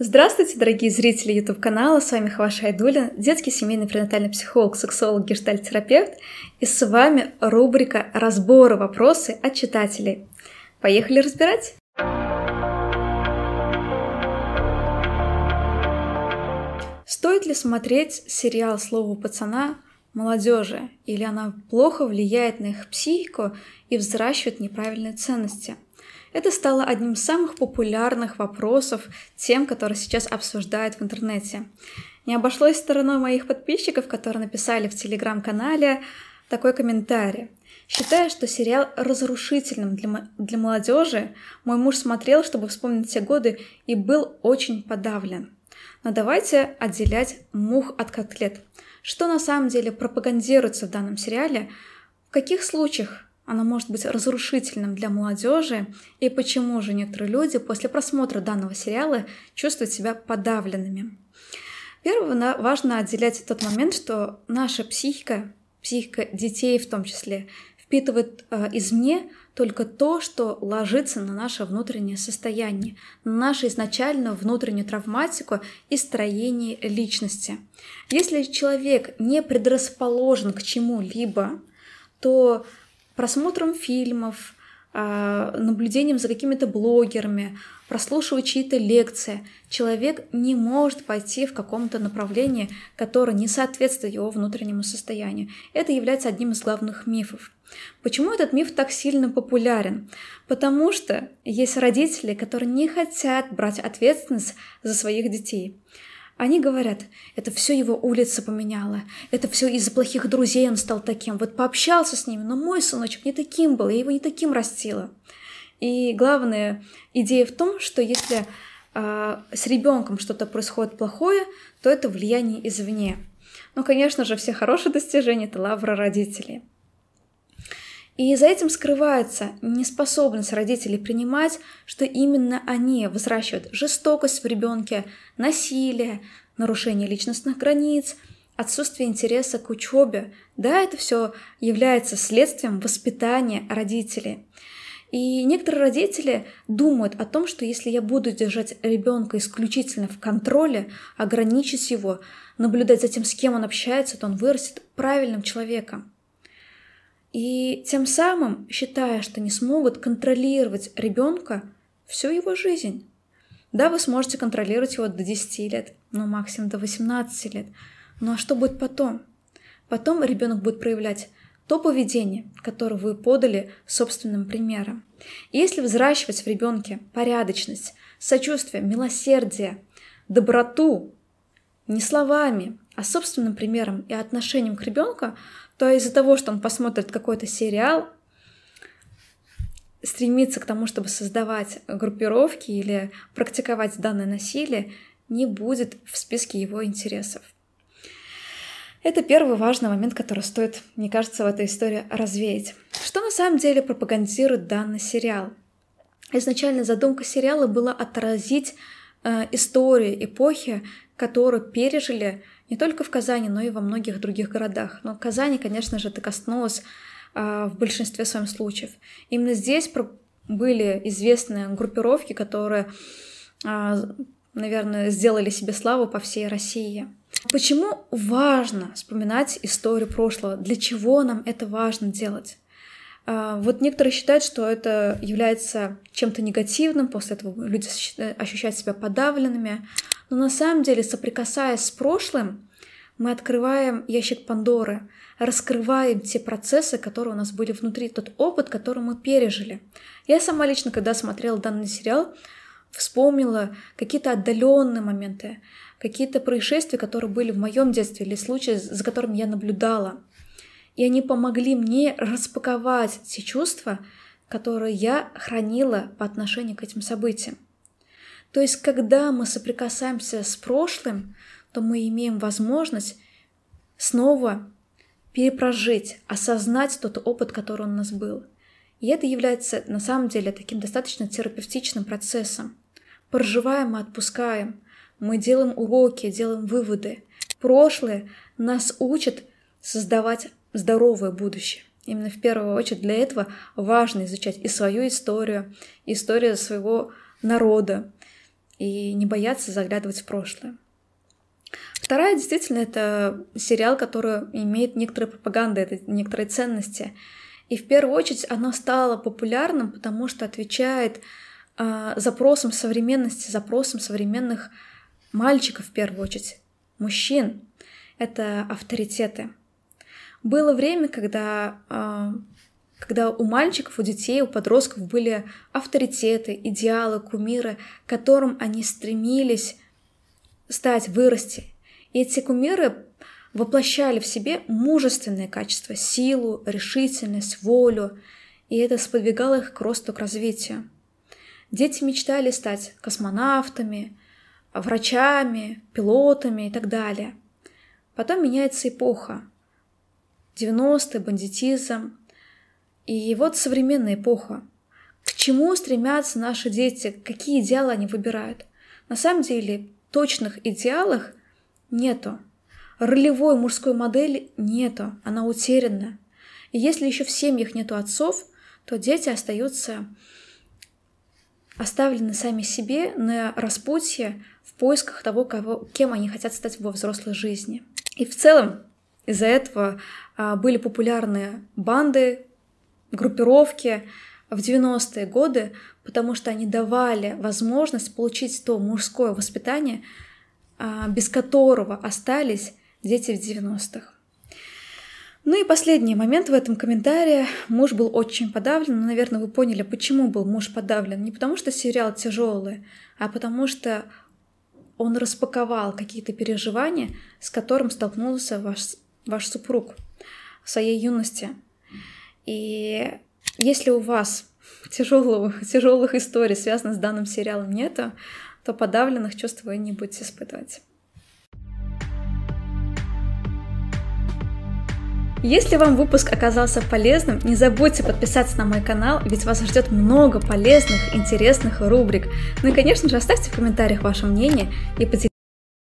Здравствуйте, дорогие зрители YouTube-канала, с вами Хаваша Айдулин, детский семейный пренатальный психолог, сексолог, гештальтерапевт, и с вами рубрика «Разборы вопросы от читателей». Поехали разбирать! Стоит ли смотреть сериал «Слово пацана» молодежи, или она плохо влияет на их психику и взращивает неправильные ценности – это стало одним из самых популярных вопросов, тем, которые сейчас обсуждают в интернете. Не обошлось стороной моих подписчиков, которые написали в телеграм-канале такой комментарий. Считая, что сериал разрушительным для, для молодежи, мой муж смотрел, чтобы вспомнить те годы, и был очень подавлен. Но давайте отделять мух от котлет. Что на самом деле пропагандируется в данном сериале, в каких случаях оно может быть разрушительным для молодежи, и почему же некоторые люди после просмотра данного сериала чувствуют себя подавленными. Первое, важно отделять тот момент, что наша психика, психика детей в том числе, впитывает э, извне только то, что ложится на наше внутреннее состояние, на нашу изначальную внутреннюю травматику и строение личности. Если человек не предрасположен к чему-либо, то просмотром фильмов, а, наблюдением за какими-то блогерами, прослушивая чьи-то лекции, человек не может пойти в каком-то направлении, которое не соответствует его внутреннему состоянию. Это является одним из главных мифов. Почему этот миф так сильно популярен? Потому что есть родители, которые не хотят брать ответственность за своих детей. Они говорят, это все его улица поменяла, это все из-за плохих друзей он стал таким. Вот пообщался с ними, но мой сыночек не таким был, я его не таким растила. И главная идея в том, что если э, с ребенком что-то происходит плохое, то это влияние извне. Ну, конечно же, все хорошие достижения — это лавра родителей. И за этим скрывается неспособность родителей принимать, что именно они взращивают жестокость в ребенке, насилие, нарушение личностных границ, отсутствие интереса к учебе. Да, это все является следствием воспитания родителей. И некоторые родители думают о том, что если я буду держать ребенка исключительно в контроле, ограничить его, наблюдать за тем, с кем он общается, то он вырастет правильным человеком. И тем самым, считая, что не смогут контролировать ребенка всю его жизнь. Да, вы сможете контролировать его до 10 лет, но максимум до 18 лет. Ну а что будет потом? Потом ребенок будет проявлять то поведение, которое вы подали собственным примером. И если взращивать в ребенке порядочность, сочувствие, милосердие, доброту, не словами, а собственным примером и отношением к ребенку, то из-за того, что он посмотрит какой-то сериал, стремится к тому, чтобы создавать группировки или практиковать данное насилие, не будет в списке его интересов. Это первый важный момент, который стоит, мне кажется, в этой истории развеять. Что на самом деле пропагандирует данный сериал? Изначально задумка сериала была отразить э, историю эпохи, которую пережили не только в Казани, но и во многих других городах. Но Казани, конечно же, это коснулось а, в большинстве своем случаев. Именно здесь были известные группировки, которые, а, наверное, сделали себе славу по всей России. Почему важно вспоминать историю прошлого? Для чего нам это важно делать? А, вот некоторые считают, что это является чем-то негативным, после этого люди ощущают себя подавленными. Но на самом деле, соприкасаясь с прошлым, мы открываем ящик Пандоры, раскрываем те процессы, которые у нас были внутри, тот опыт, который мы пережили. Я сама лично, когда смотрела данный сериал, вспомнила какие-то отдаленные моменты, какие-то происшествия, которые были в моем детстве или случаи, за которыми я наблюдала. И они помогли мне распаковать те чувства, которые я хранила по отношению к этим событиям. То есть, когда мы соприкасаемся с прошлым, то мы имеем возможность снова перепрожить, осознать тот опыт, который у нас был. И это является на самом деле таким достаточно терапевтичным процессом. Проживаем мы отпускаем, мы делаем уроки, делаем выводы. Прошлое нас учит создавать здоровое будущее. Именно в первую очередь для этого важно изучать и свою историю, историю своего народа, и не бояться заглядывать в прошлое. Вторая, действительно, это сериал, который имеет некоторые пропаганды, это некоторые ценности. И в первую очередь оно стало популярным, потому что отвечает э, запросам современности, запросам современных мальчиков в первую очередь, мужчин. Это авторитеты. Было время, когда, э, когда у мальчиков, у детей, у подростков были авторитеты, идеалы, кумиры, к которым они стремились стать, вырасти. И эти кумиры воплощали в себе мужественные качества, силу, решительность, волю, и это сподвигало их к росту, к развитию. Дети мечтали стать космонавтами, врачами, пилотами и так далее. Потом меняется эпоха. 90-е, бандитизм. И вот современная эпоха. К чему стремятся наши дети? Какие идеалы они выбирают? На самом деле, точных идеалах нету. Ролевой мужской модели нету, она утеряна. И если еще в семьях нету отцов, то дети остаются оставлены сами себе на распутье в поисках того, кого, кем они хотят стать во взрослой жизни. И в целом из-за этого а, были популярны банды, группировки в 90-е годы, потому что они давали возможность получить то мужское воспитание, а, без которого остались дети в 90-х. Ну и последний момент в этом комментарии. Муж был очень подавлен, но, наверное, вы поняли, почему был муж подавлен. Не потому что сериал тяжелый, а потому что он распаковал какие-то переживания, с которым столкнулся ваш, ваш супруг в своей юности. И если у вас тяжелого, тяжелых историй, связанных с данным сериалом, нету, то подавленных чувств вы не будете испытывать. Если вам выпуск оказался полезным, не забудьте подписаться на мой канал, ведь вас ждет много полезных, интересных рубрик. Ну и, конечно же, оставьте в комментариях ваше мнение и поделитесь